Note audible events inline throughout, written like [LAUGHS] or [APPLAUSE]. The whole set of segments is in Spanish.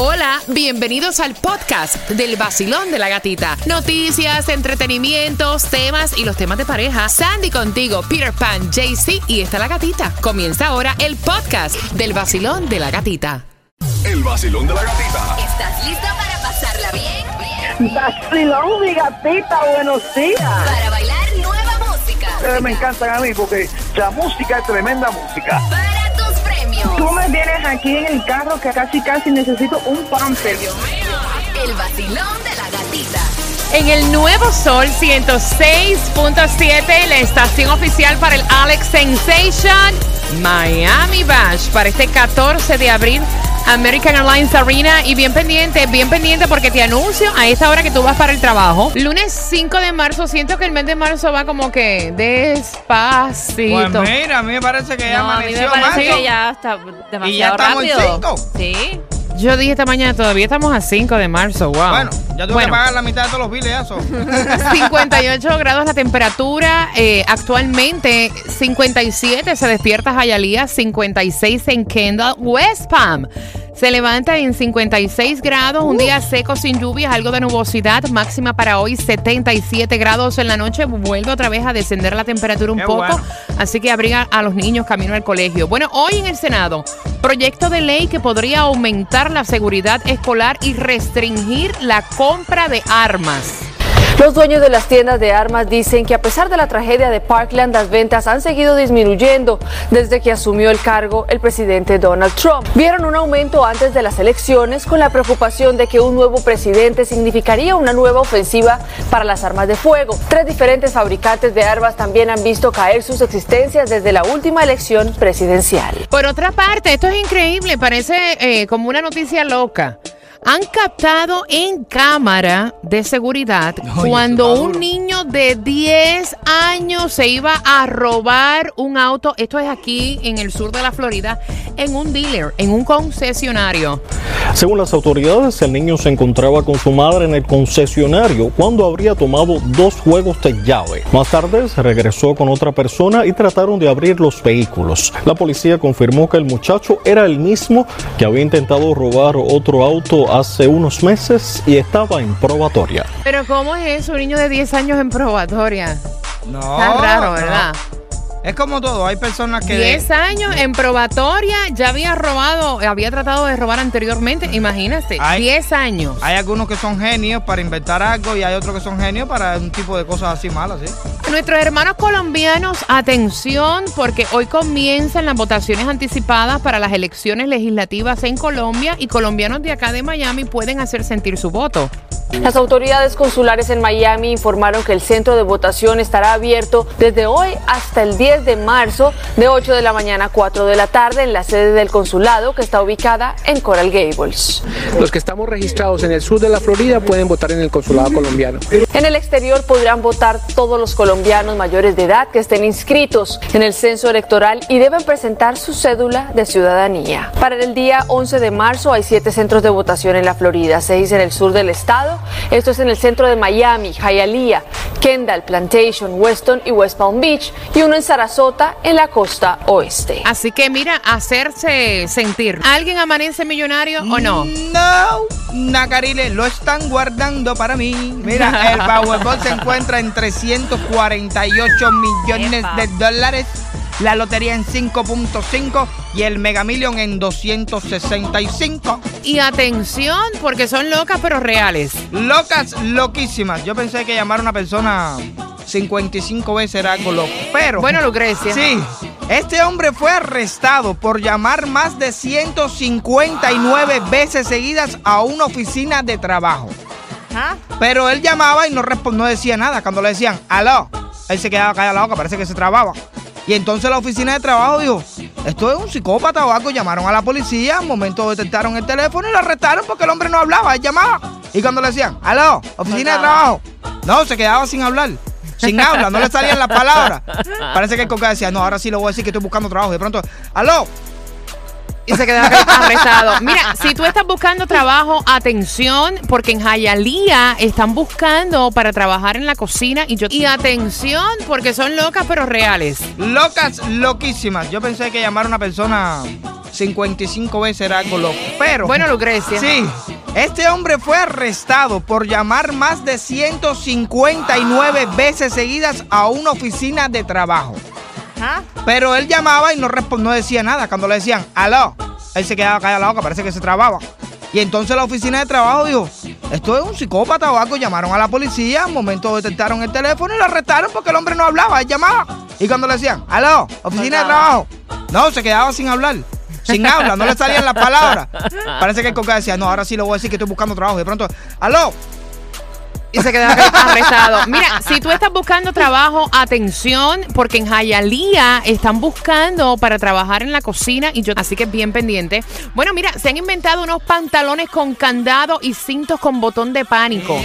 Hola, bienvenidos al podcast del vacilón de la gatita. Noticias, entretenimientos, temas y los temas de pareja. Sandy contigo, Peter Pan, JC y está la gatita. Comienza ahora el podcast del vacilón de la gatita. El vacilón de la gatita. ¿Estás lista para pasarla bien? Vacilón, mi gatita, buenos días. Para bailar nueva música. Ustedes me encantan a mí porque la música es tremenda música. Para. Tú me tienes aquí en el carro que casi casi necesito un pamper. El vacilón de la gatita. En el nuevo Sol 106.7, la estación oficial para el Alex Sensation Miami Bash para este 14 de abril. American Airlines Arena y bien pendiente, bien pendiente porque te anuncio a esta hora que tú vas para el trabajo. Lunes 5 de marzo, siento que el mes de marzo va como que despacito. Pues mira, a mí me parece que ya No, a mí me amaneció parece marzo. que ya está demasiado Y ya estamos en rápido. cinco. Sí. Yo dije esta mañana, todavía estamos a 5 de marzo, wow. Bueno, ya tuve Bueno. que pagar la mitad de todos los biles, eso. [LAUGHS] 58 grados la temperatura. eh, actualmente 57 se despierta Hialeah, 56 en Kendall, West Palm. Se levanta en 56 grados, un día seco sin lluvias, algo de nubosidad, máxima para hoy 77 grados en la noche, vuelve otra vez a descender la temperatura un Qué poco, bueno. así que abriga a los niños camino al colegio. Bueno, hoy en el Senado, proyecto de ley que podría aumentar la seguridad escolar y restringir la compra de armas. Los dueños de las tiendas de armas dicen que a pesar de la tragedia de Parkland, las ventas han seguido disminuyendo desde que asumió el cargo el presidente Donald Trump. Vieron un aumento antes de las elecciones con la preocupación de que un nuevo presidente significaría una nueva ofensiva para las armas de fuego. Tres diferentes fabricantes de armas también han visto caer sus existencias desde la última elección presidencial. Por otra parte, esto es increíble, parece eh, como una noticia loca. Han captado en cámara de seguridad Oye, cuando un niño de 10 años se iba a robar un auto, esto es aquí en el sur de la Florida, en un dealer, en un concesionario. Según las autoridades, el niño se encontraba con su madre en el concesionario cuando habría tomado dos juegos de llave. Más tarde se regresó con otra persona y trataron de abrir los vehículos. La policía confirmó que el muchacho era el mismo que había intentado robar otro auto hace unos meses y estaba en probatoria. Pero ¿cómo es eso? Un niño de 10 años en probatoria. No. Está raro, no. Es como todo, hay personas que. 10 años en probatoria, ya había robado, había tratado de robar anteriormente, imagínate, Ay. 10 años. Hay algunos que son genios para inventar algo y hay otros que son genios para un tipo de cosas así malas, ¿sí? Nuestros hermanos colombianos, atención, porque hoy comienzan las votaciones anticipadas para las elecciones legislativas en Colombia y colombianos de acá de Miami pueden hacer sentir su voto. Las autoridades consulares en Miami informaron que el centro de votación estará abierto desde hoy hasta el 10 de marzo de 8 de la mañana a 4 de la tarde en la sede del consulado que está ubicada en Coral Gables. Los que estamos registrados en el sur de la Florida pueden votar en el consulado colombiano. En el exterior podrán votar todos los colombianos mayores de edad que estén inscritos en el censo electoral y deben presentar su cédula de ciudadanía. Para el día 11 de marzo hay siete centros de votación en la Florida, seis en el sur del estado, esto es en el centro de Miami, Hialeah, Kendall, Plantation, Weston y West Palm Beach y uno en Sarasota en la costa oeste. Así que mira, hacerse sentir. ¿Alguien amanece millonario o no? No, Nacarile, lo están guardando para mí. Mira, el [LAUGHS] Powerball se encuentra en 348 millones Epa. de dólares. La lotería en 5.5 y el Mega Million en 265. Y atención, porque son locas pero reales. Locas, loquísimas. Yo pensé que llamar a una persona 55 veces era algo loco. Pero. Bueno, Lucrecia. Sí. Este hombre fue arrestado por llamar más de 159 veces seguidas a una oficina de trabajo. Pero él llamaba y no, no decía nada. Cuando le decían, aló, él se quedaba callado la boca, parece que se trababa. Y entonces la oficina de trabajo dijo, esto es un psicópata o algo. Llamaron a la policía, un momento detectaron el teléfono y lo arrestaron porque el hombre no hablaba, él llamaba. Y cuando le decían, aló, oficina de trabajo, no, se quedaba sin hablar. Sin habla, no le salían las palabras. Parece que el coca decía, no, ahora sí le voy a decir que estoy buscando trabajo. Y de pronto, aló, y se quedaba arrestado. Mira, si tú estás buscando trabajo, atención, porque en Hialeah están buscando para trabajar en la cocina y yo y atención, porque son locas pero reales. Locas, loquísimas. Yo pensé que llamar a una persona 55 veces era algo loco. Pero. Bueno, Lucrecia. Sí. Este hombre fue arrestado por llamar más de 159 veces seguidas a una oficina de trabajo. Ajá. Pero él llamaba y no, no decía nada. Cuando le decían, aló, él se quedaba callado la boca, parece que se trababa. Y entonces la oficina de trabajo dijo, esto es un psicópata o algo. Llamaron a la policía, un momento detectaron el teléfono y lo arrestaron porque el hombre no hablaba, él llamaba. Y cuando le decían, aló, oficina de trabajo, no, se quedaba sin hablar. Sin habla, no le salían las palabras. [LAUGHS] Parece que el coca decía, no, ahora sí le voy a decir que estoy buscando trabajo. Y de pronto, aló, Y se quedó arrestado. Mira, si tú estás buscando trabajo, atención, porque en Hialeah están buscando para trabajar en la cocina y yo, así que bien pendiente. Bueno, mira, se han inventado unos pantalones con candado y cintos con botón de pánico.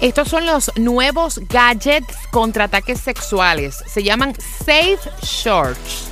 Estos son los nuevos gadgets contra ataques sexuales. Se llaman Safe Shorts.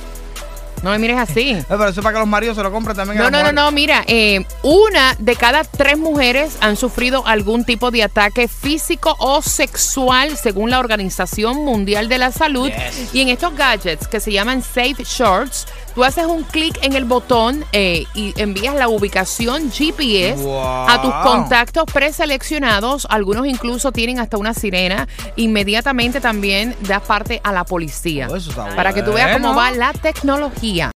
No me mires así. [LAUGHS] Eh, pero eso es para que los maridos se lo compren también. a No, las no, no, no, mira, eh, una de cada tres mujeres han sufrido algún tipo de ataque físico o sexual según la Organización Mundial de la Salud. Y en estos gadgets que se llaman Safe Shorts, tú haces un clic en el botón eh, y envías la ubicación GPS Wow. a tus contactos preseleccionados. Algunos incluso tienen hasta una sirena. Inmediatamente también das parte a la policía. Oh, para que tú veas cómo va la tecnología.